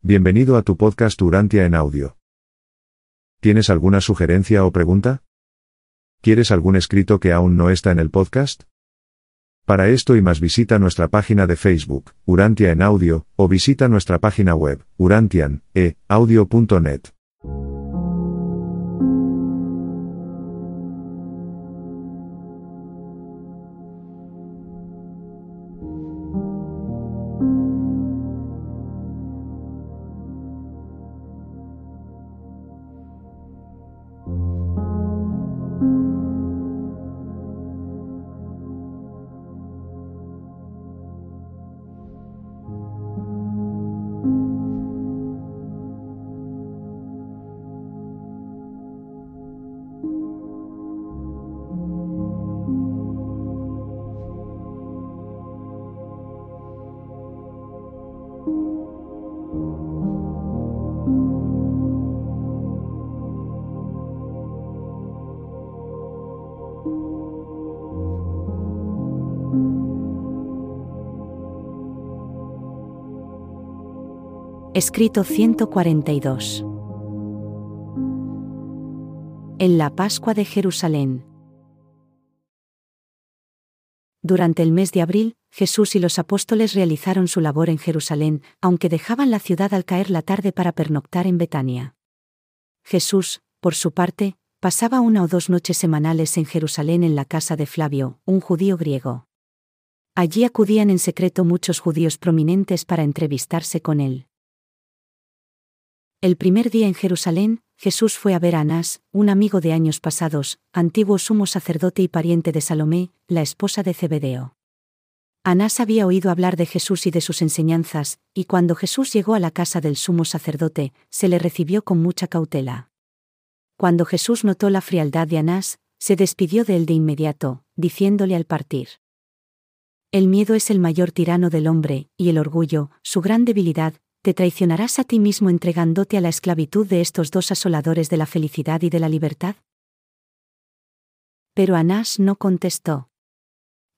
Bienvenido a tu podcast Urantia en audio. ¿Tienes alguna sugerencia o pregunta? ¿Quieres algún escrito que aún no está en el podcast? Para esto y más visita nuestra página de Facebook, Urantia en audio, o visita nuestra página web, urantian.e-audio.net. Escrito 142. En la Pascua de Jerusalén. Durante el mes de abril, Jesús y los apóstoles realizaron su labor en Jerusalén, aunque dejaban la ciudad al caer la tarde para pernoctar en Betania. Jesús, por su parte, pasaba una o dos noches semanales en Jerusalén en la casa de Flavio, un judío griego. Allí acudían en secreto muchos judíos prominentes para entrevistarse con él. El primer día en Jerusalén, Jesús fue a ver a Anás, un amigo de años pasados, antiguo sumo sacerdote y pariente de Salomé, la esposa de Zebedeo. Anás había oído hablar de Jesús y de sus enseñanzas, y cuando Jesús llegó a la casa del sumo sacerdote, se le recibió con mucha cautela. Cuando Jesús notó la frialdad de Anás, se despidió de él de inmediato, diciéndole al partir. El miedo es el mayor tirano del hombre, y el orgullo, su gran debilidad, te traicionarás a ti mismo entregándote a la esclavitud de estos dos asoladores de la felicidad y de la libertad? Pero Anás no contestó.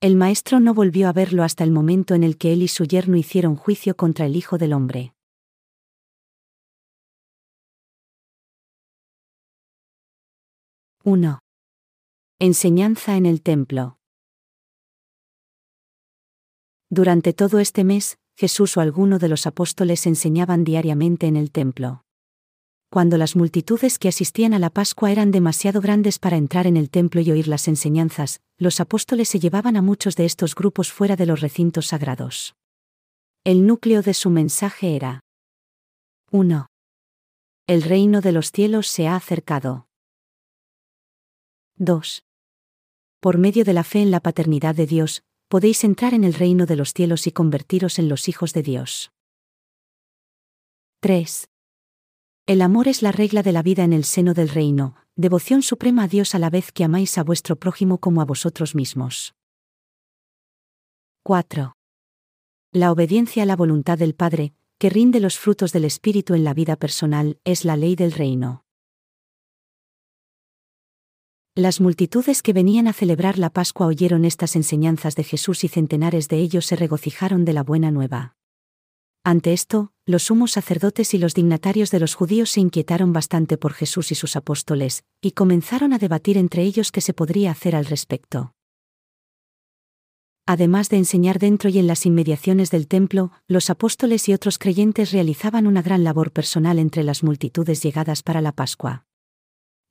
El maestro no volvió a verlo hasta el momento en el que él y su yerno hicieron juicio contra el Hijo del Hombre. —1. Enseñanza en el templo. Durante todo este mes, Jesús o alguno de los apóstoles enseñaban diariamente en el templo. Cuando las multitudes que asistían a la Pascua eran demasiado grandes para entrar en el templo y oír las enseñanzas, los apóstoles se llevaban a muchos de estos grupos fuera de los recintos sagrados. El núcleo de su mensaje era 1. El reino de los cielos se ha acercado. 2. Por medio de la fe en la paternidad de Dios, podéis entrar en el reino de los cielos y convertiros en los hijos de Dios. 3. El amor es la regla de la vida en el seno del reino, devoción suprema a Dios a la vez que amáis a vuestro prójimo como a vosotros mismos. 4. La obediencia a la voluntad del Padre, que rinde los frutos del Espíritu en la vida personal, es la ley del reino. Las multitudes que venían a celebrar la Pascua oyeron estas enseñanzas de Jesús y centenares de ellos se regocijaron de la buena nueva. Ante esto, los sumos sacerdotes y los dignatarios de los judíos se inquietaron bastante por Jesús y sus apóstoles, y comenzaron a debatir entre ellos qué se podría hacer al respecto. Además de enseñar dentro y en las inmediaciones del templo, los apóstoles y otros creyentes realizaban una gran labor personal entre las multitudes llegadas para la Pascua.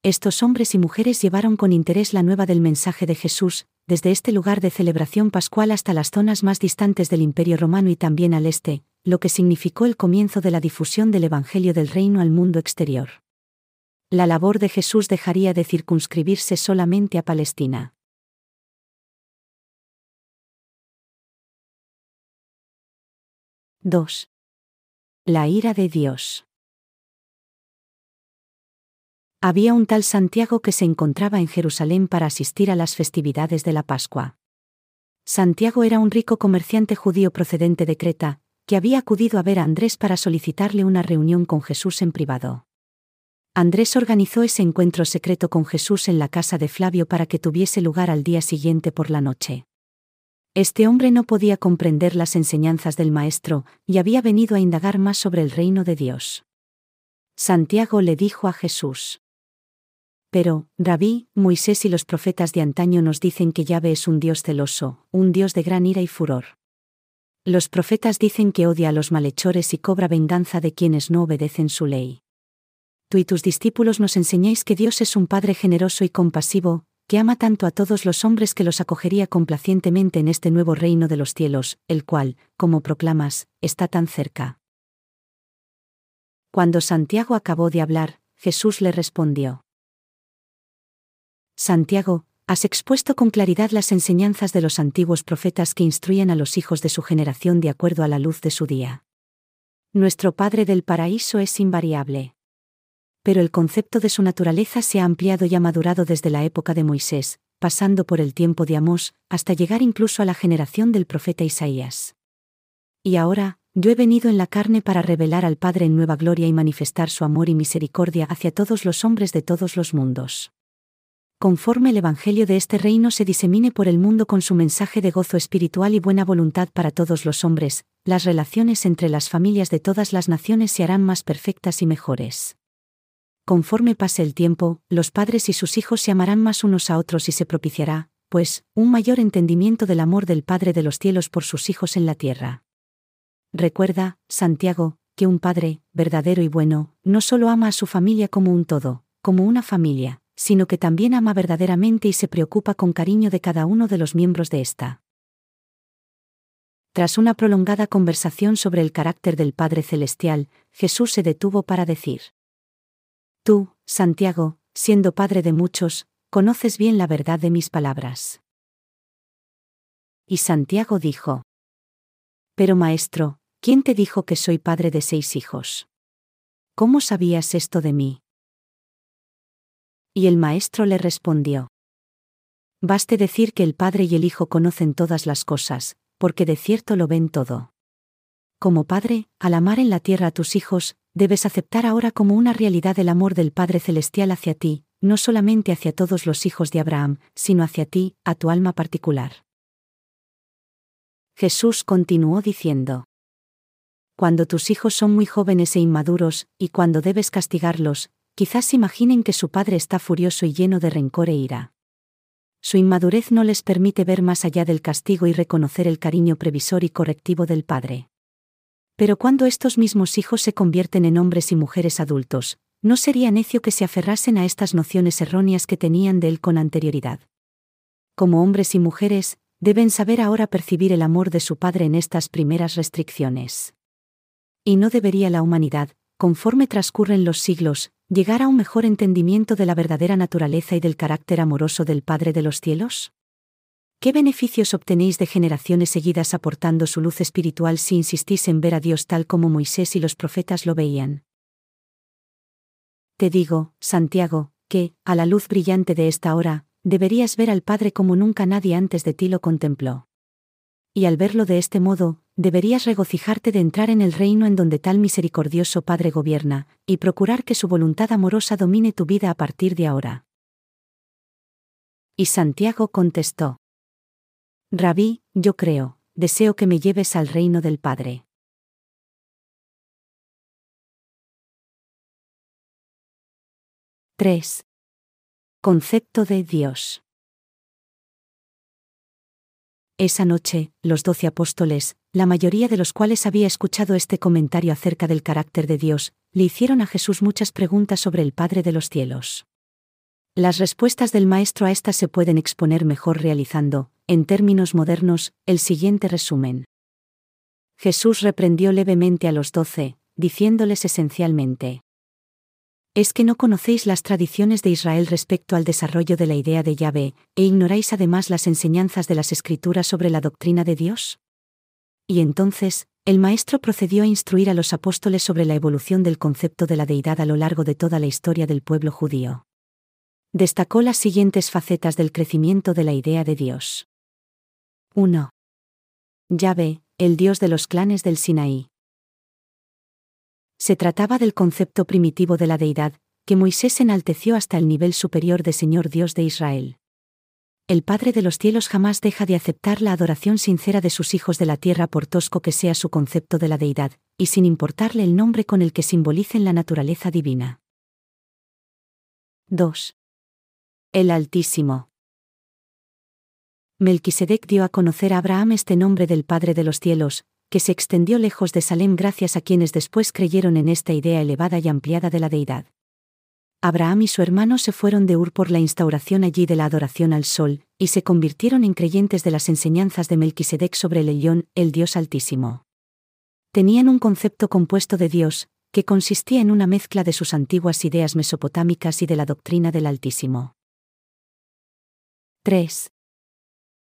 Estos hombres y mujeres llevaron con interés la nueva del mensaje de Jesús, desde este lugar de celebración pascual hasta las zonas más distantes del Imperio romano y también al este, lo que significó el comienzo de la difusión del Evangelio del Reino al mundo exterior. La labor de Jesús dejaría de circunscribirse solamente a Palestina. —2. La ira de Dios. Había un tal Santiago que se encontraba en Jerusalén para asistir a las festividades de la Pascua. Santiago era un rico comerciante judío procedente de Creta, que había acudido a ver a Andrés para solicitarle una reunión con Jesús en privado. Andrés organizó ese encuentro secreto con Jesús en la casa de Flavio para que tuviese lugar al día siguiente por la noche. Este hombre no podía comprender las enseñanzas del Maestro, y había venido a indagar más sobre el reino de Dios. Santiago le dijo a Jesús. Pero, Rabí, Moisés y los profetas de antaño nos dicen que Yahvé es un Dios celoso, un Dios de gran ira y furor. Los profetas dicen que odia a los malhechores y cobra venganza de quienes no obedecen su ley. Tú y tus discípulos nos enseñáis que Dios es un Padre generoso y compasivo, que ama tanto a todos los hombres que los acogería complacientemente en este nuevo reino de los cielos, el cual, como proclamas, está tan cerca. Cuando Santiago acabó de hablar, Jesús le respondió. Santiago, has expuesto con claridad las enseñanzas de los antiguos profetas que instruyen a los hijos de su generación de acuerdo a la luz de su día. Nuestro Padre del Paraíso es invariable. Pero el concepto de su naturaleza se ha ampliado y ha madurado desde la época de Moisés, pasando por el tiempo de Amós, hasta llegar incluso a la generación del profeta Isaías. Y ahora, yo he venido en la carne para revelar al Padre en nueva gloria y manifestar su amor y misericordia hacia todos los hombres de todos los mundos conforme el Evangelio de este reino se disemine por el mundo con su mensaje de gozo espiritual y buena voluntad para todos los hombres, las relaciones entre las familias de todas las naciones se harán más perfectas y mejores. Conforme pase el tiempo, los padres y sus hijos se amarán más unos a otros y se propiciará, pues, un mayor entendimiento del amor del Padre de los cielos por sus hijos en la tierra. Recuerda, Santiago, que un Padre, verdadero y bueno, no solo ama a su familia como un todo, como una familia, sino que también ama verdaderamente y se preocupa con cariño de cada uno de los miembros de esta. Tras una prolongada conversación sobre el carácter del Padre Celestial, Jesús se detuvo para decir, Tú, Santiago, siendo Padre de muchos, conoces bien la verdad de mis palabras. Y Santiago dijo, Pero Maestro, ¿quién te dijo que soy padre de seis hijos? ¿Cómo sabías esto de mí? Y el maestro le respondió. Baste decir que el Padre y el Hijo conocen todas las cosas, porque de cierto lo ven todo. Como Padre, al amar en la tierra a tus hijos, debes aceptar ahora como una realidad el amor del Padre Celestial hacia ti, no solamente hacia todos los hijos de Abraham, sino hacia ti, a tu alma particular. Jesús continuó diciendo. Cuando tus hijos son muy jóvenes e inmaduros, y cuando debes castigarlos, quizás imaginen que su padre está furioso y lleno de rencor e ira. Su inmadurez no les permite ver más allá del castigo y reconocer el cariño previsor y correctivo del padre. Pero cuando estos mismos hijos se convierten en hombres y mujeres adultos, no sería necio que se aferrasen a estas nociones erróneas que tenían de él con anterioridad. Como hombres y mujeres, deben saber ahora percibir el amor de su Padre en estas primeras restricciones. Y no debería la humanidad, conforme transcurren los siglos, llegar a un mejor entendimiento de la verdadera naturaleza y del carácter amoroso del Padre de los cielos? ¿Qué beneficios obtenéis de generaciones seguidas aportando su luz espiritual si insistís en ver a Dios tal como Moisés y los profetas lo veían? Te digo, Santiago, que, a la luz brillante de esta hora, deberías ver al Padre como nunca nadie antes de ti lo contempló. Y al verlo de este modo, deberías regocijarte de entrar en el reino en donde tal misericordioso Padre gobierna, y procurar que su voluntad amorosa domine tu vida a partir de ahora. Y Santiago contestó. Rabí, yo creo, deseo que me lleves al reino del Padre. —3. Concepto de Dios. Esa noche, los doce apóstoles, la mayoría de los cuales había escuchado este comentario acerca del carácter de Dios, le hicieron a Jesús muchas preguntas sobre el Padre de los cielos. Las respuestas del Maestro a estas se pueden exponer mejor realizando, en términos modernos, el siguiente resumen. Jesús reprendió levemente a los doce, diciéndoles esencialmente, ¿Es que no conocéis las tradiciones de Israel respecto al desarrollo de la idea de Yahvé, e ignoráis además las enseñanzas de las Escrituras sobre la doctrina de Dios? Y entonces, el Maestro procedió a instruir a los apóstoles sobre la evolución del concepto de la deidad a lo largo de toda la historia del pueblo judío. Destacó las siguientes facetas del crecimiento de la idea de Dios. 1. Yahvé, el Dios de los clanes del Sinaí. Se trataba del concepto primitivo de la deidad, que Moisés enalteció hasta el nivel superior de Señor Dios de Israel. El Padre de los cielos jamás deja de aceptar la adoración sincera de sus hijos de la tierra por tosco que sea su concepto de la deidad, y sin importarle el nombre con el que simbolicen la naturaleza divina. 2. El Altísimo. Melquisedec dio a conocer a Abraham este nombre del Padre de los cielos, que se extendió lejos de Salem gracias a quienes después creyeron en esta idea elevada y ampliada de la deidad. Abraham y su hermano se fueron de Ur por la instauración allí de la adoración al sol, y se convirtieron en creyentes de las enseñanzas de Melquisedec sobre el Elión, el Dios Altísimo. Tenían un concepto compuesto de Dios, que consistía en una mezcla de sus antiguas ideas mesopotámicas y de la doctrina del Altísimo. 3.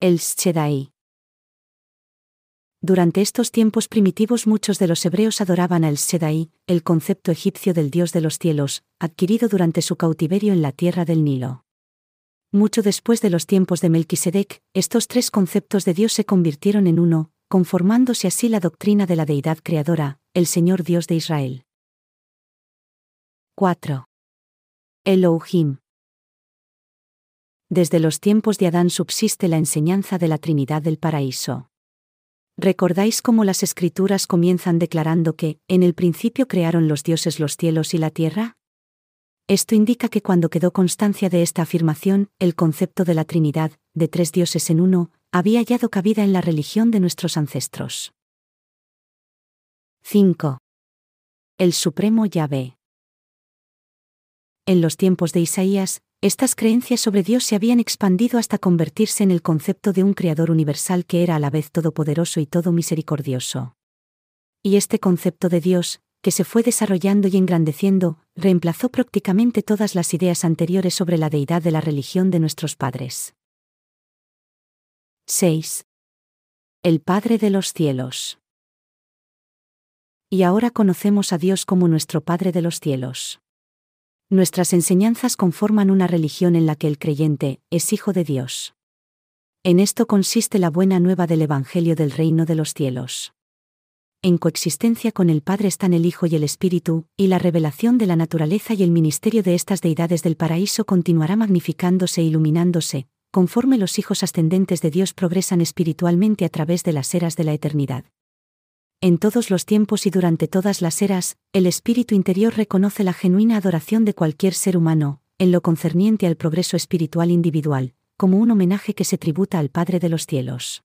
El Shedai. Durante estos tiempos primitivos muchos de los hebreos adoraban al Shedai, el concepto egipcio del dios de los cielos, adquirido durante su cautiverio en la tierra del Nilo. Mucho después de los tiempos de Melquisedec, estos tres conceptos de Dios se convirtieron en uno, conformándose así la doctrina de la deidad creadora, el Señor Dios de Israel. 4. Elohim. Desde los tiempos de Adán subsiste la enseñanza de la Trinidad del paraíso. ¿Recordáis cómo las escrituras comienzan declarando que, en el principio crearon los dioses los cielos y la tierra? Esto indica que cuando quedó constancia de esta afirmación, el concepto de la Trinidad, de tres dioses en uno, había hallado cabida en la religión de nuestros ancestros. 5. El Supremo Yahvé. En los tiempos de Isaías, estas creencias sobre Dios se habían expandido hasta convertirse en el concepto de un Creador universal que era a la vez todopoderoso y todo misericordioso. Y este concepto de Dios, que se fue desarrollando y engrandeciendo, reemplazó prácticamente todas las ideas anteriores sobre la deidad de la religión de nuestros padres. 6. El Padre de los cielos. Y ahora conocemos a Dios como nuestro Padre de los cielos. Nuestras enseñanzas conforman una religión en la que el creyente es hijo de Dios. En esto consiste la buena nueva del Evangelio del reino de los cielos. En coexistencia con el Padre están el Hijo y el Espíritu, y la revelación de la naturaleza y el ministerio de estas deidades del paraíso continuará magnificándose e iluminándose, conforme los hijos ascendentes de Dios progresan espiritualmente a través de las eras de la eternidad. En todos los tiempos y durante todas las eras, el espíritu interior reconoce la genuina adoración de cualquier ser humano, en lo concerniente al progreso espiritual individual, como un homenaje que se tributa al Padre de los cielos.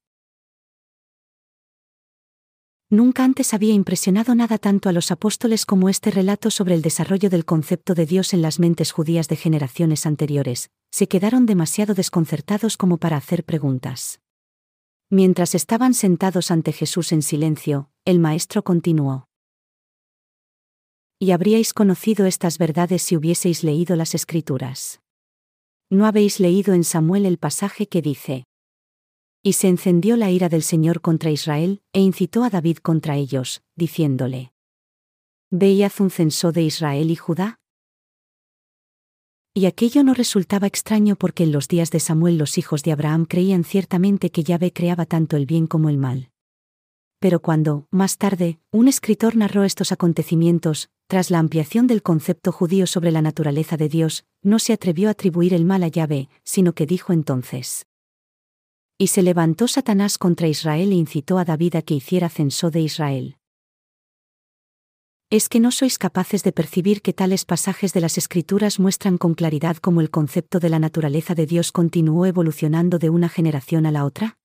Nunca antes había impresionado nada tanto a los apóstoles como este relato sobre el desarrollo del concepto de Dios en las mentes judías de generaciones anteriores, se quedaron demasiado desconcertados como para hacer preguntas. Mientras estaban sentados ante Jesús en silencio, el Maestro continuó. Y habríais conocido estas verdades si hubieseis leído las Escrituras. ¿No habéis leído en Samuel el pasaje que dice? Y se encendió la ira del Señor contra Israel, e incitó a David contra ellos, diciéndole. Ve y haz un censo de Israel y Judá, y aquello no resultaba extraño porque en los días de Samuel los hijos de Abraham creían ciertamente que Yahvé creaba tanto el bien como el mal. Pero cuando, más tarde, un escritor narró estos acontecimientos, tras la ampliación del concepto judío sobre la naturaleza de Dios, no se atrevió a atribuir el mal a Yahvé, sino que dijo entonces. Y se levantó Satanás contra Israel e incitó a David a que hiciera censo de Israel. ¿Es que no sois capaces de percibir que tales pasajes de las Escrituras muestran con claridad cómo el concepto de la naturaleza de Dios continuó evolucionando de una generación a la otra?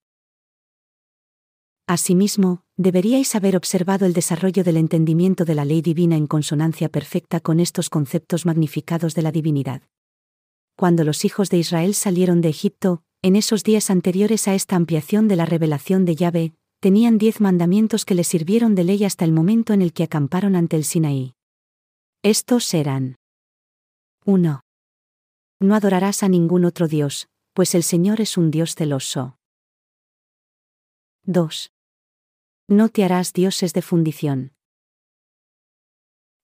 Asimismo, deberíais haber observado el desarrollo del entendimiento de la ley divina en consonancia perfecta con estos conceptos magnificados de la divinidad. Cuando los hijos de Israel salieron de Egipto, en esos días anteriores a esta ampliación de la revelación de Yahvé, tenían diez mandamientos que les sirvieron de ley hasta el momento en el que acamparon ante el Sinaí. Estos eran 1. No adorarás a ningún otro Dios, pues el Señor es un Dios celoso. 2. No te harás dioses de fundición.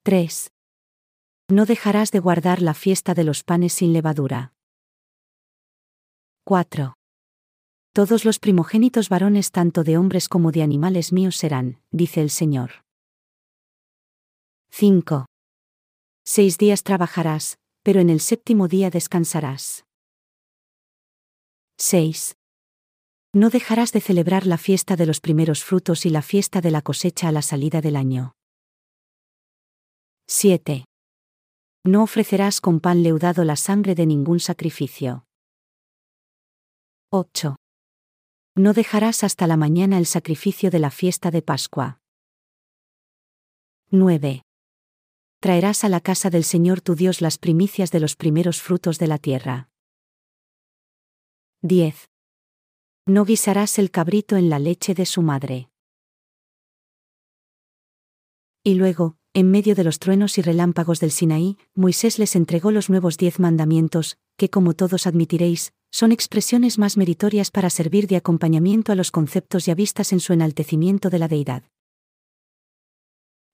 3. No dejarás de guardar la fiesta de los panes sin levadura. 4. Todos los primogénitos varones tanto de hombres como de animales míos serán, dice el Señor. 5. Seis días trabajarás, pero en el séptimo día descansarás. 6. No dejarás de celebrar la fiesta de los primeros frutos y la fiesta de la cosecha a la salida del año. 7. No ofrecerás con pan leudado la sangre de ningún sacrificio. 8. No dejarás hasta la mañana el sacrificio de la fiesta de Pascua. 9. Traerás a la casa del Señor tu Dios las primicias de los primeros frutos de la tierra. 10. No guisarás el cabrito en la leche de su madre. Y luego, en medio de los truenos y relámpagos del Sinaí, Moisés les entregó los nuevos diez mandamientos, que como todos admitiréis, son expresiones más meritorias para servir de acompañamiento a los conceptos ya vistas en su enaltecimiento de la deidad.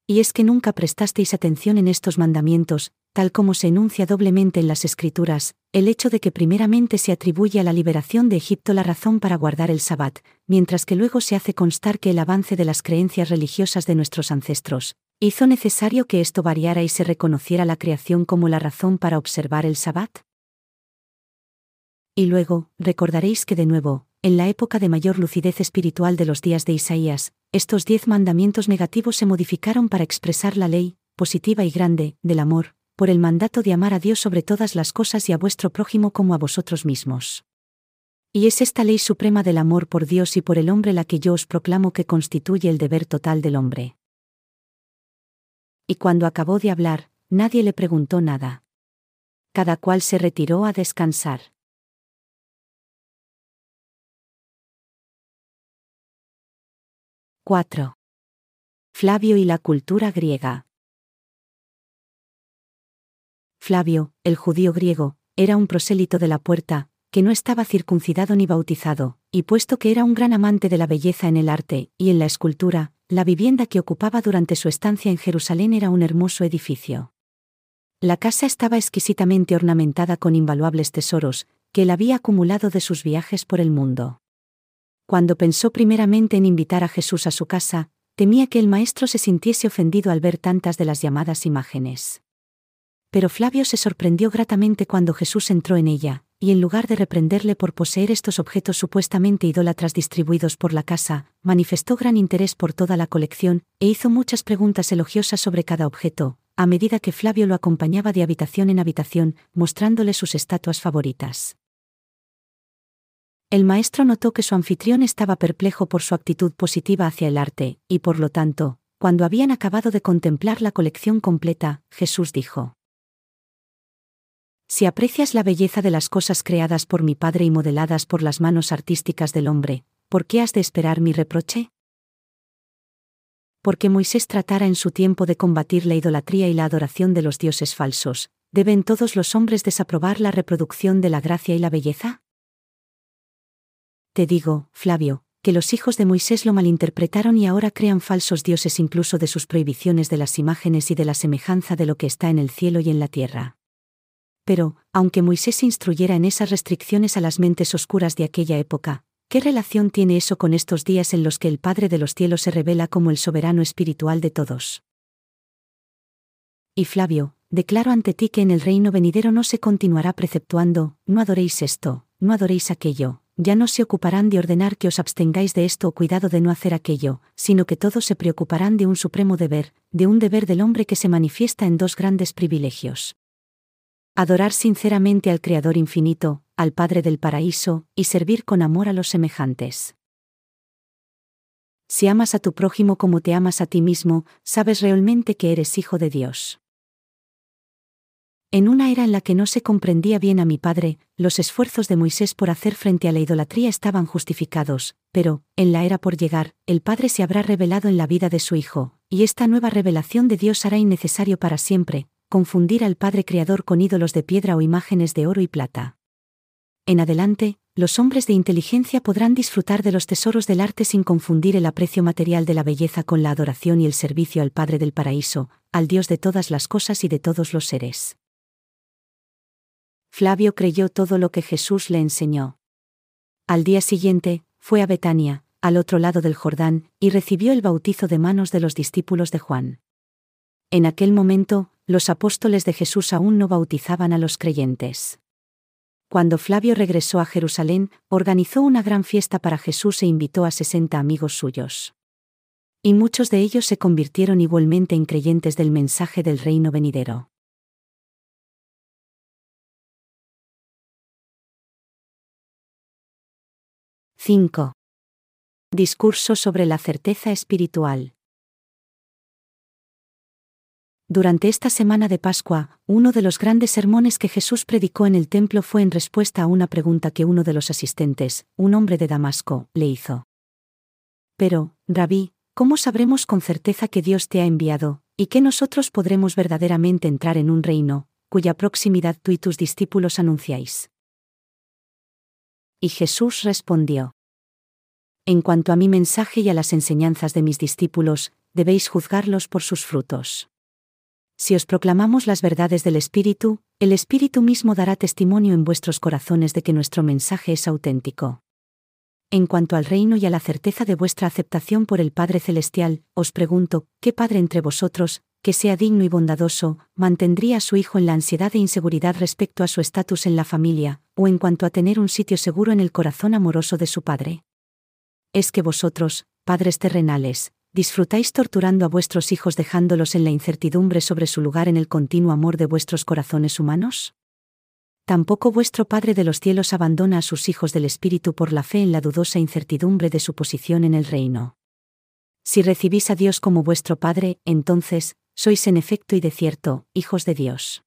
Y es que nunca prestasteis atención en estos mandamientos, tal como se enuncia doblemente en las Escrituras, el hecho de que primeramente se atribuye a la liberación de Egipto la razón para guardar el Sabbat, mientras que luego se hace constar que el avance de las creencias religiosas de nuestros ancestros, hizo necesario que esto variara y se reconociera la creación como la razón para observar el Sabbat? Y luego, recordaréis que de nuevo, en la época de mayor lucidez espiritual de los días de Isaías, estos diez mandamientos negativos se modificaron para expresar la ley, positiva y grande, del amor, por el mandato de amar a Dios sobre todas las cosas y a vuestro prójimo como a vosotros mismos. Y es esta ley suprema del amor por Dios y por el hombre la que yo os proclamo que constituye el deber total del hombre. Y cuando acabó de hablar, nadie le preguntó nada. Cada cual se retiró a descansar. 4. Flavio y la cultura griega. Flavio, el judío griego, era un prosélito de la puerta, que no estaba circuncidado ni bautizado, y puesto que era un gran amante de la belleza en el arte y en la escultura, la vivienda que ocupaba durante su estancia en Jerusalén era un hermoso edificio. La casa estaba exquisitamente ornamentada con invaluables tesoros, que él había acumulado de sus viajes por el mundo. Cuando pensó primeramente en invitar a Jesús a su casa, temía que el maestro se sintiese ofendido al ver tantas de las llamadas imágenes. Pero Flavio se sorprendió gratamente cuando Jesús entró en ella, y en lugar de reprenderle por poseer estos objetos supuestamente idólatras distribuidos por la casa, manifestó gran interés por toda la colección, e hizo muchas preguntas elogiosas sobre cada objeto, a medida que Flavio lo acompañaba de habitación en habitación, mostrándole sus estatuas favoritas. El maestro notó que su anfitrión estaba perplejo por su actitud positiva hacia el arte, y por lo tanto, cuando habían acabado de contemplar la colección completa, Jesús dijo, Si aprecias la belleza de las cosas creadas por mi Padre y modeladas por las manos artísticas del hombre, ¿por qué has de esperar mi reproche? Porque Moisés tratara en su tiempo de combatir la idolatría y la adoración de los dioses falsos, ¿deben todos los hombres desaprobar la reproducción de la gracia y la belleza? Te digo, Flavio, que los hijos de Moisés lo malinterpretaron y ahora crean falsos dioses incluso de sus prohibiciones de las imágenes y de la semejanza de lo que está en el cielo y en la tierra. Pero, aunque Moisés instruyera en esas restricciones a las mentes oscuras de aquella época, ¿qué relación tiene eso con estos días en los que el Padre de los cielos se revela como el soberano espiritual de todos? Y Flavio, declaro ante ti que en el reino venidero no se continuará preceptuando, no adoréis esto, no adoréis aquello, ya no se ocuparán de ordenar que os abstengáis de esto o cuidado de no hacer aquello, sino que todos se preocuparán de un supremo deber, de un deber del hombre que se manifiesta en dos grandes privilegios. Adorar sinceramente al Creador infinito, al Padre del paraíso, y servir con amor a los semejantes. Si amas a tu prójimo como te amas a ti mismo, sabes realmente que eres hijo de Dios. En una era en la que no se comprendía bien a mi padre, los esfuerzos de Moisés por hacer frente a la idolatría estaban justificados, pero, en la era por llegar, el Padre se habrá revelado en la vida de su Hijo, y esta nueva revelación de Dios hará innecesario para siempre, confundir al Padre Creador con ídolos de piedra o imágenes de oro y plata. En adelante, los hombres de inteligencia podrán disfrutar de los tesoros del arte sin confundir el aprecio material de la belleza con la adoración y el servicio al Padre del Paraíso, al Dios de todas las cosas y de todos los seres. Flavio creyó todo lo que Jesús le enseñó. Al día siguiente, fue a Betania, al otro lado del Jordán, y recibió el bautizo de manos de los discípulos de Juan. En aquel momento, los apóstoles de Jesús aún no bautizaban a los creyentes. Cuando Flavio regresó a Jerusalén, organizó una gran fiesta para Jesús e invitó a sesenta amigos suyos. Y muchos de ellos se convirtieron igualmente en creyentes del mensaje del reino venidero. —5. Discurso sobre la certeza espiritual. Durante esta semana de Pascua, uno de los grandes sermones que Jesús predicó en el templo fue en respuesta a una pregunta que uno de los asistentes, un hombre de Damasco, le hizo. Pero, Rabí, ¿cómo sabremos con certeza que Dios te ha enviado, y que nosotros podremos verdaderamente entrar en un reino, cuya proximidad tú y tus discípulos anunciáis? Y Jesús respondió. En cuanto a mi mensaje y a las enseñanzas de mis discípulos, debéis juzgarlos por sus frutos. Si os proclamamos las verdades del Espíritu, el Espíritu mismo dará testimonio en vuestros corazones de que nuestro mensaje es auténtico. En cuanto al reino y a la certeza de vuestra aceptación por el Padre Celestial, os pregunto, ¿qué Padre entre vosotros, que sea digno y bondadoso, mantendría a su hijo en la ansiedad e inseguridad respecto a su estatus en la familia, o en cuanto a tener un sitio seguro en el corazón amoroso de su Padre? Es que vosotros, padres terrenales, disfrutáis torturando a vuestros hijos dejándolos en la incertidumbre sobre su lugar en el continuo amor de vuestros corazones humanos? Tampoco vuestro Padre de los cielos abandona a sus hijos del Espíritu por la fe en la dudosa incertidumbre de su posición en el reino. Si recibís a Dios como vuestro Padre, entonces, sois en efecto y de cierto, hijos de Dios.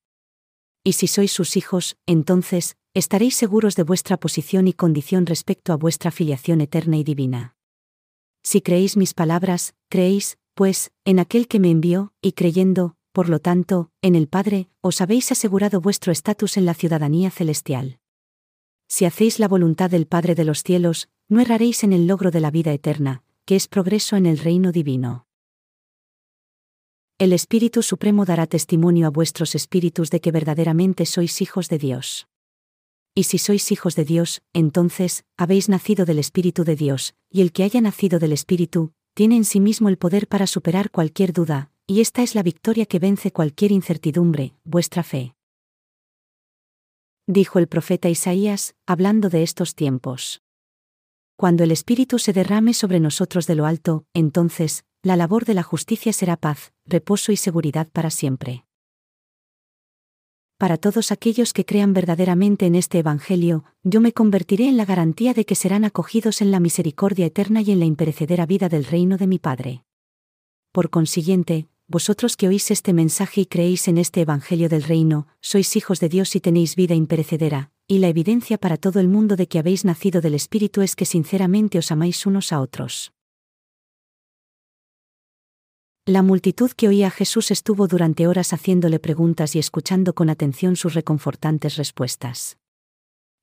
Y si sois sus hijos, entonces, estaréis seguros de vuestra posición y condición respecto a vuestra filiación eterna y divina. Si creéis mis palabras, creéis, pues, en aquel que me envió, y creyendo, por lo tanto, en el Padre, os habéis asegurado vuestro estatus en la ciudadanía celestial. Si hacéis la voluntad del Padre de los cielos, no erraréis en el logro de la vida eterna, que es progreso en el reino divino. El Espíritu Supremo dará testimonio a vuestros espíritus de que verdaderamente sois hijos de Dios. Y si sois hijos de Dios, entonces, habéis nacido del Espíritu de Dios, y el que haya nacido del Espíritu, tiene en sí mismo el poder para superar cualquier duda, y esta es la victoria que vence cualquier incertidumbre, vuestra fe. Dijo el profeta Isaías, hablando de estos tiempos. Cuando el Espíritu se derrame sobre nosotros de lo alto, entonces, la labor de la justicia será paz, reposo y seguridad para siempre para todos aquellos que crean verdaderamente en este Evangelio, yo me convertiré en la garantía de que serán acogidos en la misericordia eterna y en la imperecedera vida del reino de mi Padre. Por consiguiente, vosotros que oís este mensaje y creéis en este Evangelio del reino, sois hijos de Dios y tenéis vida imperecedera, y la evidencia para todo el mundo de que habéis nacido del Espíritu es que sinceramente os amáis unos a otros. La multitud que oía a Jesús estuvo durante horas haciéndole preguntas y escuchando con atención sus reconfortantes respuestas.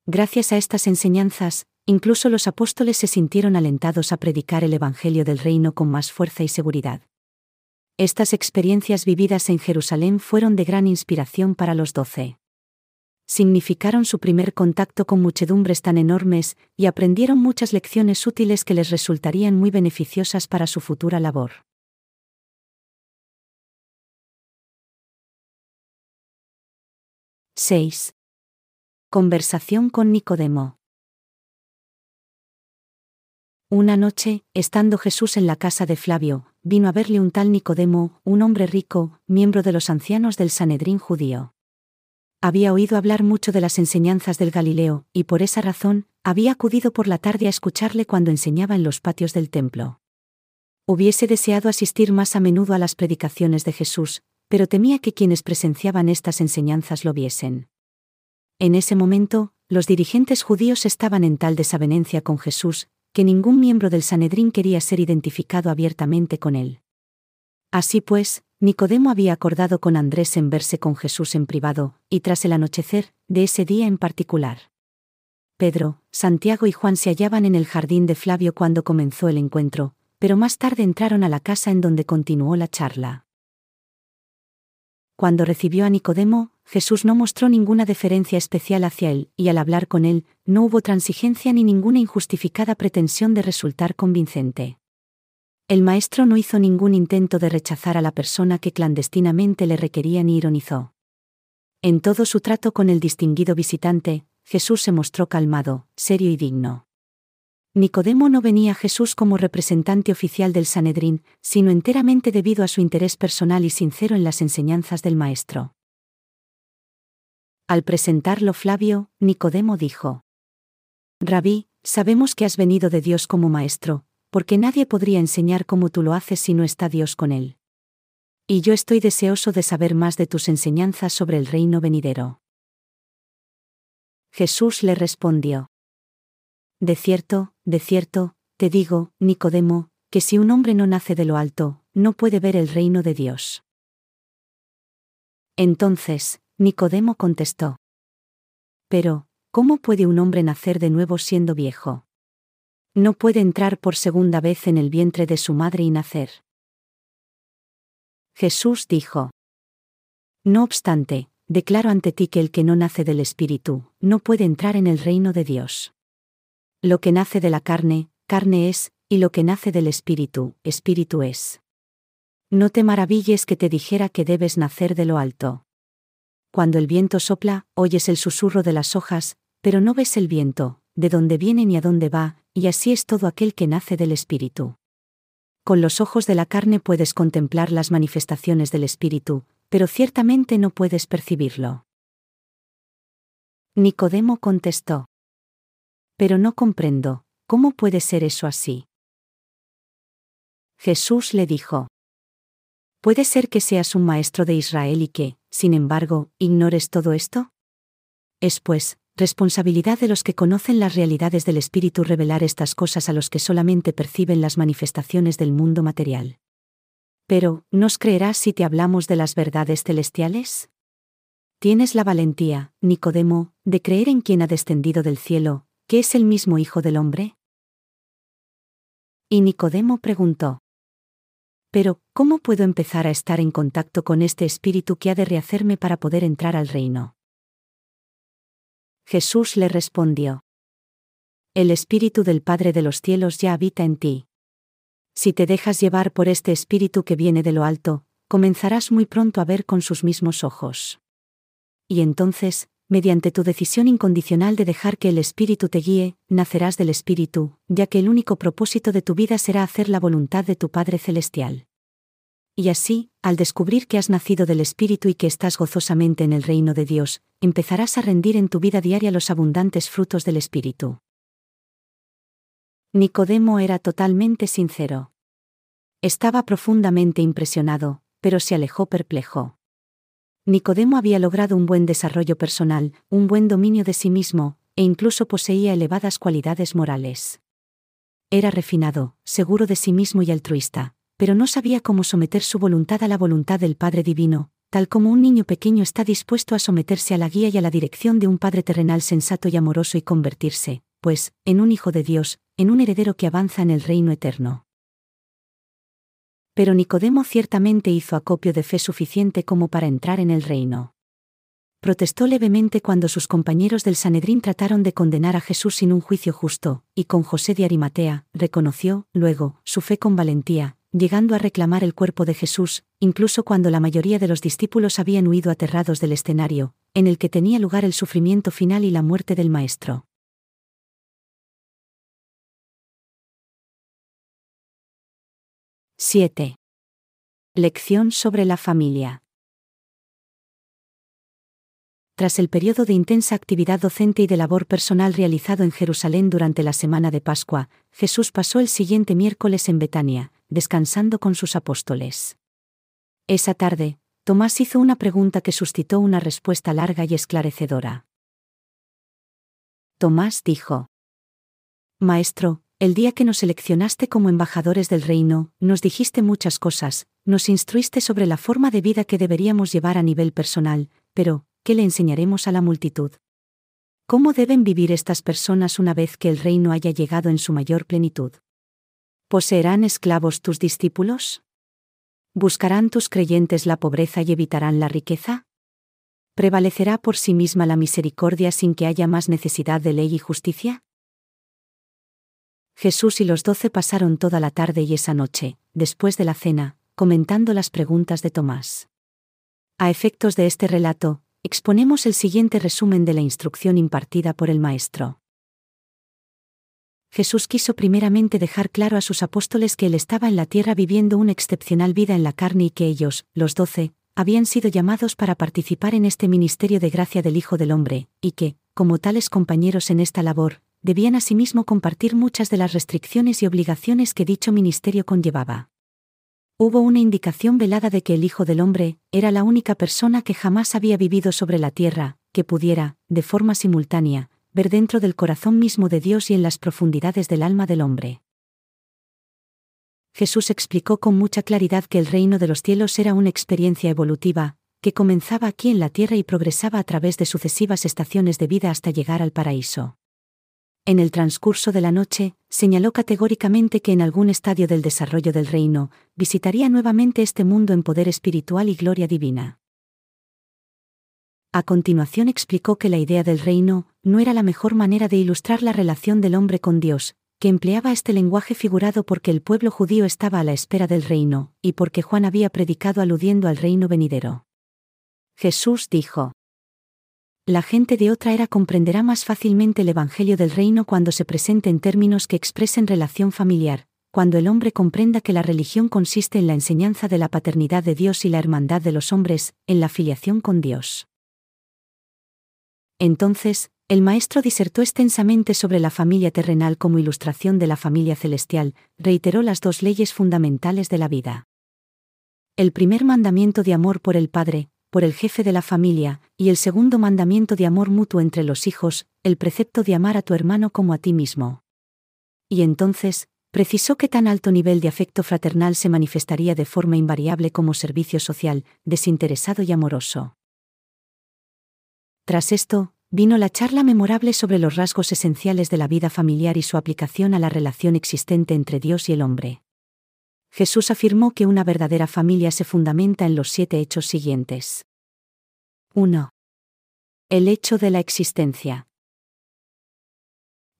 Gracias a estas enseñanzas, incluso los apóstoles se sintieron alentados a predicar el Evangelio del Reino con más fuerza y seguridad. Estas experiencias vividas en Jerusalén fueron de gran inspiración para los doce. Significaron su primer contacto con muchedumbres tan enormes y aprendieron muchas lecciones útiles que les resultarían muy beneficiosas para su futura labor. 6. Conversación con Nicodemo. Una noche, estando Jesús en la casa de Flavio, vino a verle un tal Nicodemo, un hombre rico, miembro de los ancianos del Sanedrín judío. Había oído hablar mucho de las enseñanzas del Galileo, y por esa razón, había acudido por la tarde a escucharle cuando enseñaba en los patios del templo. Hubiese deseado asistir más a menudo a las predicaciones de Jesús, pero temía que quienes presenciaban estas enseñanzas lo viesen. En ese momento, los dirigentes judíos estaban en tal desavenencia con Jesús, que ningún miembro del Sanedrín quería ser identificado abiertamente con él. Así pues, Nicodemo había acordado con Andrés en verse con Jesús en privado, y tras el anochecer, de ese día en particular. Pedro, Santiago y Juan se hallaban en el jardín de Flavio cuando comenzó el encuentro, pero más tarde entraron a la casa en donde continuó la charla. Cuando recibió a Nicodemo, Jesús no mostró ninguna deferencia especial hacia él, y al hablar con él, no hubo transigencia ni ninguna injustificada pretensión de resultar convincente. El maestro no hizo ningún intento de rechazar a la persona que clandestinamente le requería ni ironizó. En todo su trato con el distinguido visitante, Jesús se mostró calmado, serio y digno. Nicodemo no venía a Jesús como representante oficial del Sanedrín, sino enteramente debido a su interés personal y sincero en las enseñanzas del Maestro. Al presentarlo Flavio, Nicodemo dijo, Rabí, sabemos que has venido de Dios como Maestro, porque nadie podría enseñar como tú lo haces si no está Dios con él. Y yo estoy deseoso de saber más de tus enseñanzas sobre el reino venidero. Jesús le respondió. De cierto, de cierto, te digo, Nicodemo, que si un hombre no nace de lo alto, no puede ver el reino de Dios. Entonces, Nicodemo contestó. Pero, ¿cómo puede un hombre nacer de nuevo siendo viejo? No puede entrar por segunda vez en el vientre de su madre y nacer. Jesús dijo. No obstante, declaro ante ti que el que no nace del Espíritu, no puede entrar en el reino de Dios. Lo que nace de la carne, carne es, y lo que nace del espíritu, espíritu es. No te maravilles que te dijera que debes nacer de lo alto. Cuando el viento sopla, oyes el susurro de las hojas, pero no ves el viento, de dónde viene ni a dónde va, y así es todo aquel que nace del espíritu. Con los ojos de la carne puedes contemplar las manifestaciones del espíritu, pero ciertamente no puedes percibirlo. Nicodemo contestó. Pero no comprendo, ¿cómo puede ser eso así? Jesús le dijo. ¿Puede ser que seas un maestro de Israel y que, sin embargo, ignores todo esto? Es pues, responsabilidad de los que conocen las realidades del Espíritu revelar estas cosas a los que solamente perciben las manifestaciones del mundo material. Pero, ¿nos creerás si te hablamos de las verdades celestiales? Tienes la valentía, Nicodemo, de creer en quien ha descendido del cielo, que es el mismo Hijo del Hombre? Y Nicodemo preguntó. Pero, ¿cómo puedo empezar a estar en contacto con este espíritu que ha de rehacerme para poder entrar al reino? Jesús le respondió. El espíritu del Padre de los cielos ya habita en ti. Si te dejas llevar por este espíritu que viene de lo alto, comenzarás muy pronto a ver con sus mismos ojos. Y entonces, mediante tu decisión incondicional de dejar que el Espíritu te guíe, nacerás del Espíritu, ya que el único propósito de tu vida será hacer la voluntad de tu Padre Celestial. Y así, al descubrir que has nacido del Espíritu y que estás gozosamente en el reino de Dios, empezarás a rendir en tu vida diaria los abundantes frutos del Espíritu. Nicodemo era totalmente sincero. Estaba profundamente impresionado, pero se alejó perplejo. Nicodemo había logrado un buen desarrollo personal, un buen dominio de sí mismo, e incluso poseía elevadas cualidades morales. Era refinado, seguro de sí mismo y altruista, pero no sabía cómo someter su voluntad a la voluntad del Padre Divino, tal como un niño pequeño está dispuesto a someterse a la guía y a la dirección de un Padre terrenal sensato y amoroso y convertirse, pues, en un Hijo de Dios, en un heredero que avanza en el reino eterno. Pero Nicodemo ciertamente hizo acopio de fe suficiente como para entrar en el reino. Protestó levemente cuando sus compañeros del Sanedrín trataron de condenar a Jesús sin un juicio justo, y con José de Arimatea, reconoció, luego, su fe con valentía, llegando a reclamar el cuerpo de Jesús, incluso cuando la mayoría de los discípulos habían huido aterrados del escenario, en el que tenía lugar el sufrimiento final y la muerte del Maestro. 7. Lección sobre la familia. Tras el periodo de intensa actividad docente y de labor personal realizado en Jerusalén durante la semana de Pascua, Jesús pasó el siguiente miércoles en Betania, descansando con sus apóstoles. Esa tarde, Tomás hizo una pregunta que suscitó una respuesta larga y esclarecedora. Tomás dijo, Maestro, el día que nos seleccionaste como embajadores del reino, nos dijiste muchas cosas, nos instruiste sobre la forma de vida que deberíamos llevar a nivel personal, pero, ¿qué le enseñaremos a la multitud? ¿Cómo deben vivir estas personas una vez que el reino haya llegado en su mayor plenitud? ¿Poseerán esclavos tus discípulos? ¿Buscarán tus creyentes la pobreza y evitarán la riqueza? ¿Prevalecerá por sí misma la misericordia sin que haya más necesidad de ley y justicia? Jesús y los doce pasaron toda la tarde y esa noche, después de la cena, comentando las preguntas de Tomás. A efectos de este relato, exponemos el siguiente resumen de la instrucción impartida por el Maestro. Jesús quiso primeramente dejar claro a sus apóstoles que Él estaba en la tierra viviendo una excepcional vida en la carne y que ellos, los doce, habían sido llamados para participar en este ministerio de gracia del Hijo del Hombre, y que, como tales compañeros en esta labor, debían asimismo compartir muchas de las restricciones y obligaciones que dicho ministerio conllevaba. Hubo una indicación velada de que el Hijo del Hombre era la única persona que jamás había vivido sobre la tierra, que pudiera, de forma simultánea, ver dentro del corazón mismo de Dios y en las profundidades del alma del hombre. Jesús explicó con mucha claridad que el reino de los cielos era una experiencia evolutiva, que comenzaba aquí en la tierra y progresaba a través de sucesivas estaciones de vida hasta llegar al paraíso. En el transcurso de la noche, señaló categóricamente que en algún estadio del desarrollo del reino, visitaría nuevamente este mundo en poder espiritual y gloria divina. A continuación explicó que la idea del reino no era la mejor manera de ilustrar la relación del hombre con Dios, que empleaba este lenguaje figurado porque el pueblo judío estaba a la espera del reino, y porque Juan había predicado aludiendo al reino venidero. Jesús dijo, La gente de otra era comprenderá más fácilmente el Evangelio del reino cuando se presente en términos que expresen relación familiar, cuando el hombre comprenda que la religión consiste en la enseñanza de la paternidad de Dios y la hermandad de los hombres, en la filiación con Dios. Entonces, el maestro disertó extensamente sobre la familia terrenal como ilustración de la familia celestial, reiteró las dos leyes fundamentales de la vida. El primer mandamiento de amor por el Padre, por el jefe de la familia, y el segundo mandamiento de amor mutuo entre los hijos, el precepto de amar a tu hermano como a ti mismo. Y entonces, precisó que tan alto nivel de afecto fraternal se manifestaría de forma invariable como servicio social, desinteresado y amoroso. Tras esto, vino la charla memorable sobre los rasgos esenciales de la vida familiar y su aplicación a la relación existente entre Dios y el hombre. Jesús afirmó que una verdadera familia se fundamenta en los siete hechos siguientes. 1. El hecho de la existencia.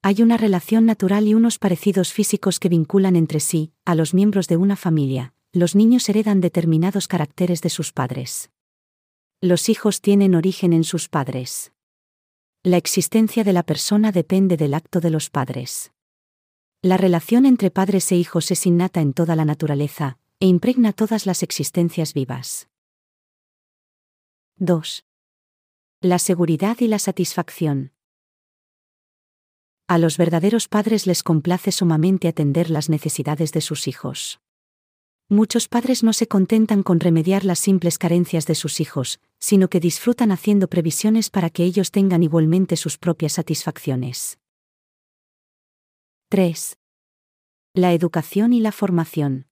Hay una relación natural y unos parecidos físicos que vinculan entre sí, a los miembros de una familia. Los niños heredan determinados caracteres de sus padres. Los hijos tienen origen en sus padres. La existencia de la persona depende del acto de los padres. La relación entre padres e hijos es innata en toda la naturaleza, e impregna todas las existencias vivas. 2. La seguridad y la satisfacción. A los verdaderos padres les complace sumamente atender las necesidades de sus hijos. Muchos padres no se contentan con remediar las simples carencias de sus hijos, sino que disfrutan haciendo previsiones para que ellos tengan igualmente sus propias satisfacciones. 3. La educación y la formación.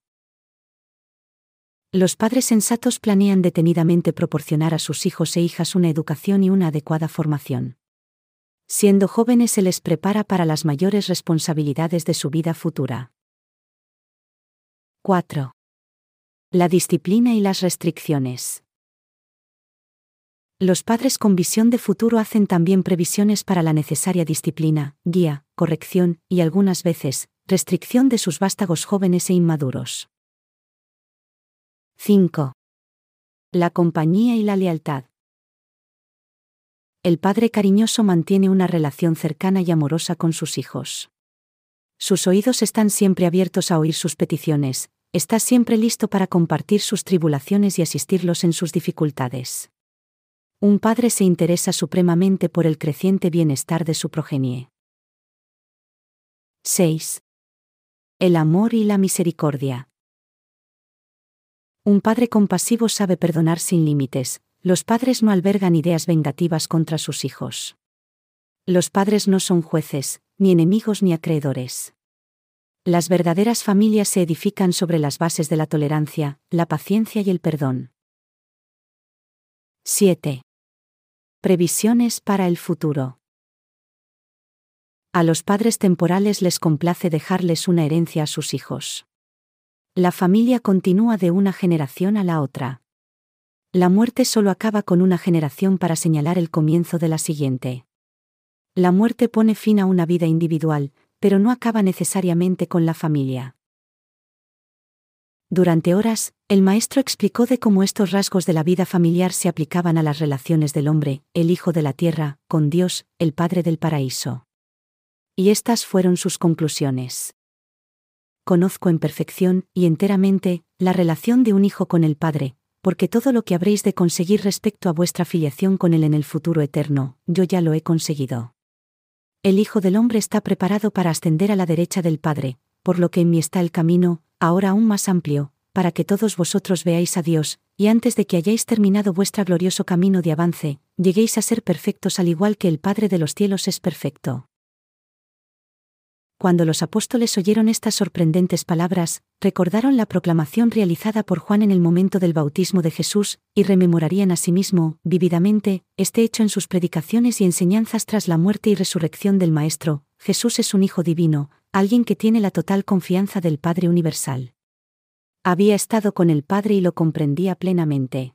Los padres sensatos planean detenidamente proporcionar a sus hijos e hijas una educación y una adecuada formación. Siendo jóvenes se les prepara para las mayores responsabilidades de su vida futura. 4. La disciplina y las restricciones. Los padres con visión de futuro hacen también previsiones para la necesaria disciplina, guía, corrección y algunas veces, restricción de sus vástagos jóvenes e inmaduros. 5. La compañía y la lealtad. El padre cariñoso mantiene una relación cercana y amorosa con sus hijos. Sus oídos están siempre abiertos a oír sus peticiones, está siempre listo para compartir sus tribulaciones y asistirlos en sus dificultades. Un padre se interesa supremamente por el creciente bienestar de su progenie. 6. El amor y la misericordia. Un padre compasivo sabe perdonar sin límites, los padres no albergan ideas vengativas contra sus hijos. Los padres no son jueces, ni enemigos ni acreedores. Las verdaderas familias se edifican sobre las bases de la tolerancia, la paciencia y el perdón. 7. Previsiones para el futuro. A los padres temporales les complace dejarles una herencia a sus hijos. La familia continúa de una generación a la otra. La muerte solo acaba con una generación para señalar el comienzo de la siguiente. La muerte pone fin a una vida individual, pero no acaba necesariamente con la familia. Durante horas, el maestro explicó de cómo estos rasgos de la vida familiar se aplicaban a las relaciones del hombre, el Hijo de la Tierra, con Dios, el Padre del Paraíso. Y estas fueron sus conclusiones. Conozco en perfección, y enteramente, la relación de un hijo con el Padre, porque todo lo que habréis de conseguir respecto a vuestra filiación con Él en el futuro eterno, yo ya lo he conseguido. El Hijo del Hombre está preparado para ascender a la derecha del Padre, por lo que en mí está el camino, ahora aún más amplio, para que todos vosotros veáis a Dios, y antes de que hayáis terminado vuestro glorioso camino de avance, lleguéis a ser perfectos al igual que el Padre de los cielos es perfecto. Cuando los apóstoles oyeron estas sorprendentes palabras, recordaron la proclamación realizada por Juan en el momento del bautismo de Jesús, y rememorarían asimismo, vividamente, este hecho en sus predicaciones y enseñanzas tras la muerte y resurrección del Maestro, Jesús es un Hijo divino, alguien que tiene la total confianza del Padre Universal. Había estado con el Padre y lo comprendía plenamente.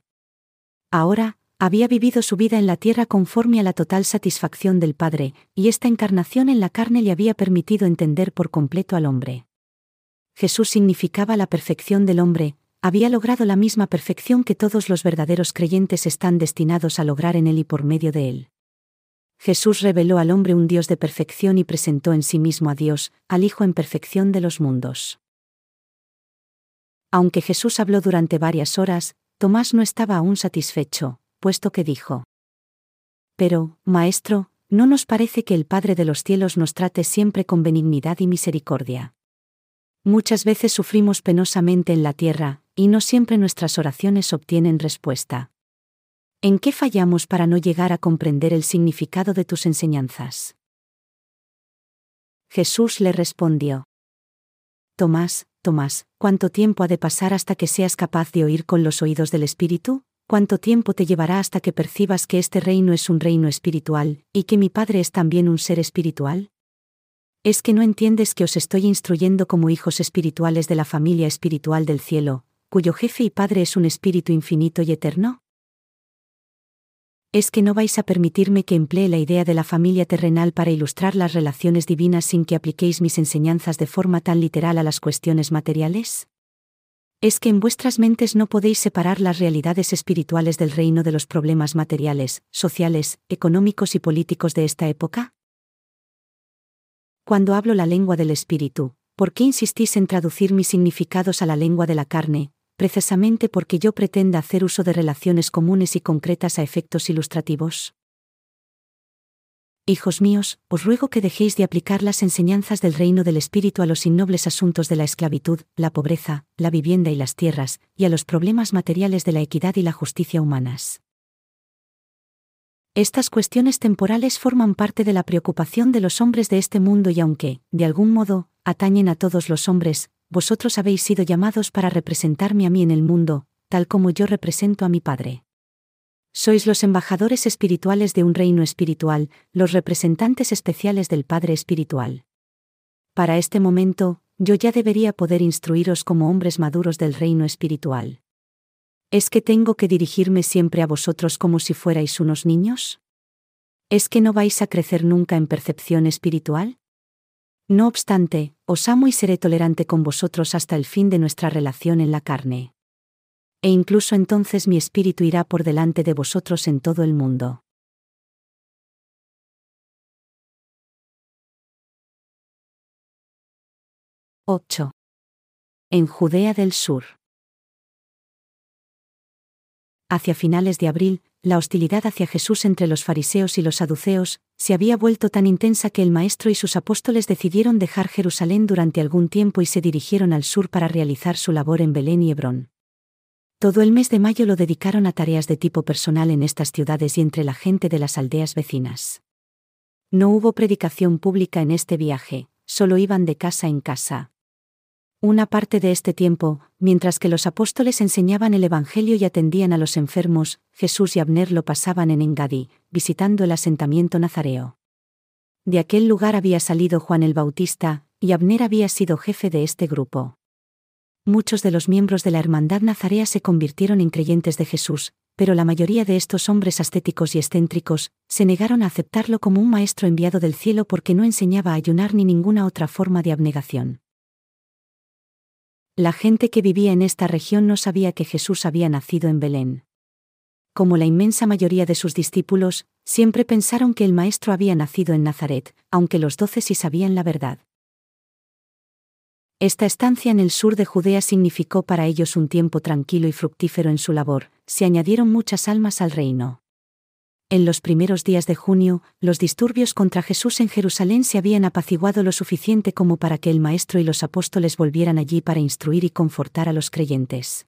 Ahora, había vivido su vida en la tierra conforme a la total satisfacción del Padre, y esta encarnación en la carne le había permitido entender por completo al hombre. Jesús significaba la perfección del hombre, había logrado la misma perfección que todos los verdaderos creyentes están destinados a lograr en él y por medio de él. Jesús reveló al hombre un Dios de perfección y presentó en sí mismo a Dios, al Hijo en perfección de los mundos. Aunque Jesús habló durante varias horas, Tomás no estaba aún satisfecho, puesto que dijo, Pero, Maestro, ¿no nos parece que el Padre de los cielos nos trate siempre con benignidad y misericordia? Muchas veces sufrimos penosamente en la tierra, y no siempre nuestras oraciones obtienen respuesta. ¿En qué fallamos para no llegar a comprender el significado de tus enseñanzas? Jesús le respondió. Tomás, Tomás, ¿cuánto tiempo ha de pasar hasta que seas capaz de oír con los oídos del Espíritu? ¿Cuánto tiempo te llevará hasta que percibas que este reino es un reino espiritual, y que mi Padre es también un ser espiritual? ¿Es que no entiendes que os estoy instruyendo como hijos espirituales de la familia espiritual del cielo, cuyo jefe y Padre es un espíritu infinito y eterno? ¿Es que no vais a permitirme que emplee la idea de la familia terrenal para ilustrar las relaciones divinas sin que apliquéis mis enseñanzas de forma tan literal a las cuestiones materiales? ¿Es que en vuestras mentes no podéis separar las realidades espirituales del reino de los problemas materiales, sociales, económicos y políticos de esta época? Cuando hablo la lengua del espíritu, ¿por qué insistís en traducir mis significados a la lengua de la carne, precisamente porque yo pretenda hacer uso de relaciones comunes y concretas a efectos ilustrativos? Hijos míos, os ruego que dejéis de aplicar las enseñanzas del reino del Espíritu a los innobles asuntos de la esclavitud, la pobreza, la vivienda y las tierras, y a los problemas materiales de la equidad y la justicia humanas. Estas cuestiones temporales forman parte de la preocupación de los hombres de este mundo y aunque, de algún modo, atañen a todos los hombres, vosotros habéis sido llamados para representarme a mí en el mundo, tal como yo represento a mi Padre. Sois los embajadores espirituales de un reino espiritual, los representantes especiales del Padre Espiritual. Para este momento, yo ya debería poder instruiros como hombres maduros del reino espiritual. ¿Es que tengo que dirigirme siempre a vosotros como si fuerais unos niños? ¿Es que no vais a crecer nunca en percepción espiritual? No obstante, os amo y seré tolerante con vosotros hasta el fin de nuestra relación en la carne. E incluso entonces mi espíritu irá por delante de vosotros en todo el mundo. —8. En Judea del Sur. Hacia finales de abril, la hostilidad hacia Jesús entre los fariseos y los saduceos, se había vuelto tan intensa que el Maestro y sus apóstoles decidieron dejar Jerusalén durante algún tiempo y se dirigieron al sur para realizar su labor en Belén y Hebrón. Todo el mes de mayo lo dedicaron a tareas de tipo personal en estas ciudades y entre la gente de las aldeas vecinas. No hubo predicación pública en este viaje, solo iban de casa en casa, una parte de este tiempo, mientras que los apóstoles enseñaban el Evangelio y atendían a los enfermos, Jesús y Abner lo pasaban en Engadí, visitando el asentamiento nazareo. De aquel lugar había salido Juan el Bautista, y Abner había sido jefe de este grupo. Muchos de los miembros de la Hermandad Nazarea se convirtieron en creyentes de Jesús, pero la mayoría de estos hombres ascéticos y excéntricos se negaron a aceptarlo como un maestro enviado del cielo porque no enseñaba a ayunar ni ninguna otra forma de abnegación. La gente que vivía en esta región no sabía que Jesús había nacido en Belén. Como la inmensa mayoría de sus discípulos, siempre pensaron que el Maestro había nacido en Nazaret, aunque los doce sí sabían la verdad. Esta estancia en el sur de Judea significó para ellos un tiempo tranquilo y fructífero en su labor, se añadieron muchas almas al reino. En los primeros días de junio, los disturbios contra Jesús en Jerusalén se habían apaciguado lo suficiente como para que el Maestro y los apóstoles volvieran allí para instruir y confortar a los creyentes.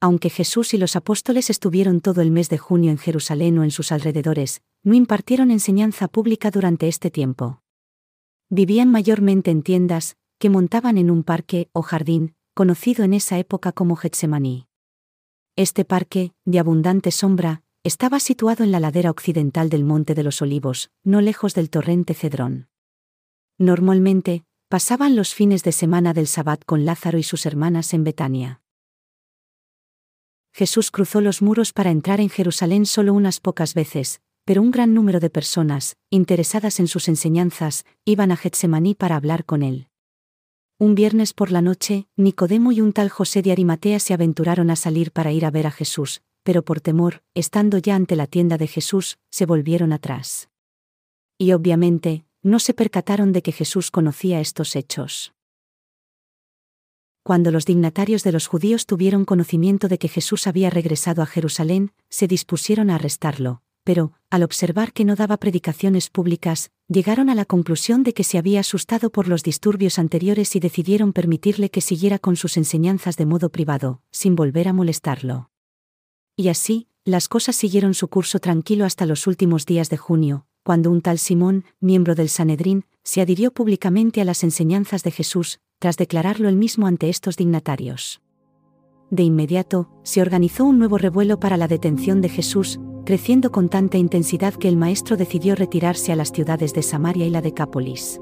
Aunque Jesús y los apóstoles estuvieron todo el mes de junio en Jerusalén o en sus alrededores, no impartieron enseñanza pública durante este tiempo. Vivían mayormente en tiendas, que montaban en un parque o jardín, conocido en esa época como Getsemaní. Este parque, de abundante sombra, estaba situado en la ladera occidental del Monte de los Olivos, no lejos del torrente Cedrón. Normalmente, pasaban los fines de semana del Sabbat con Lázaro y sus hermanas en Betania. Jesús cruzó los muros para entrar en Jerusalén solo unas pocas veces, pero un gran número de personas, interesadas en sus enseñanzas, iban a Getsemaní para hablar con él. Un viernes por la noche, Nicodemo y un tal José de Arimatea se aventuraron a salir para ir a ver a Jesús, pero por temor, estando ya ante la tienda de Jesús, se volvieron atrás. Y obviamente, no se percataron de que Jesús conocía estos hechos. Cuando los dignatarios de los judíos tuvieron conocimiento de que Jesús había regresado a Jerusalén, se dispusieron a arrestarlo, pero, al observar que no daba predicaciones públicas, llegaron a la conclusión de que se había asustado por los disturbios anteriores y decidieron permitirle que siguiera con sus enseñanzas de modo privado, sin volver a molestarlo. Y así, las cosas siguieron su curso tranquilo hasta los últimos días de junio, cuando un tal Simón, miembro del Sanedrín, se adhirió públicamente a las enseñanzas de Jesús, tras declararlo él mismo ante estos dignatarios. De inmediato, se organizó un nuevo revuelo para la detención de Jesús, creciendo con tanta intensidad que el maestro decidió retirarse a las ciudades de Samaria y la Decápolis.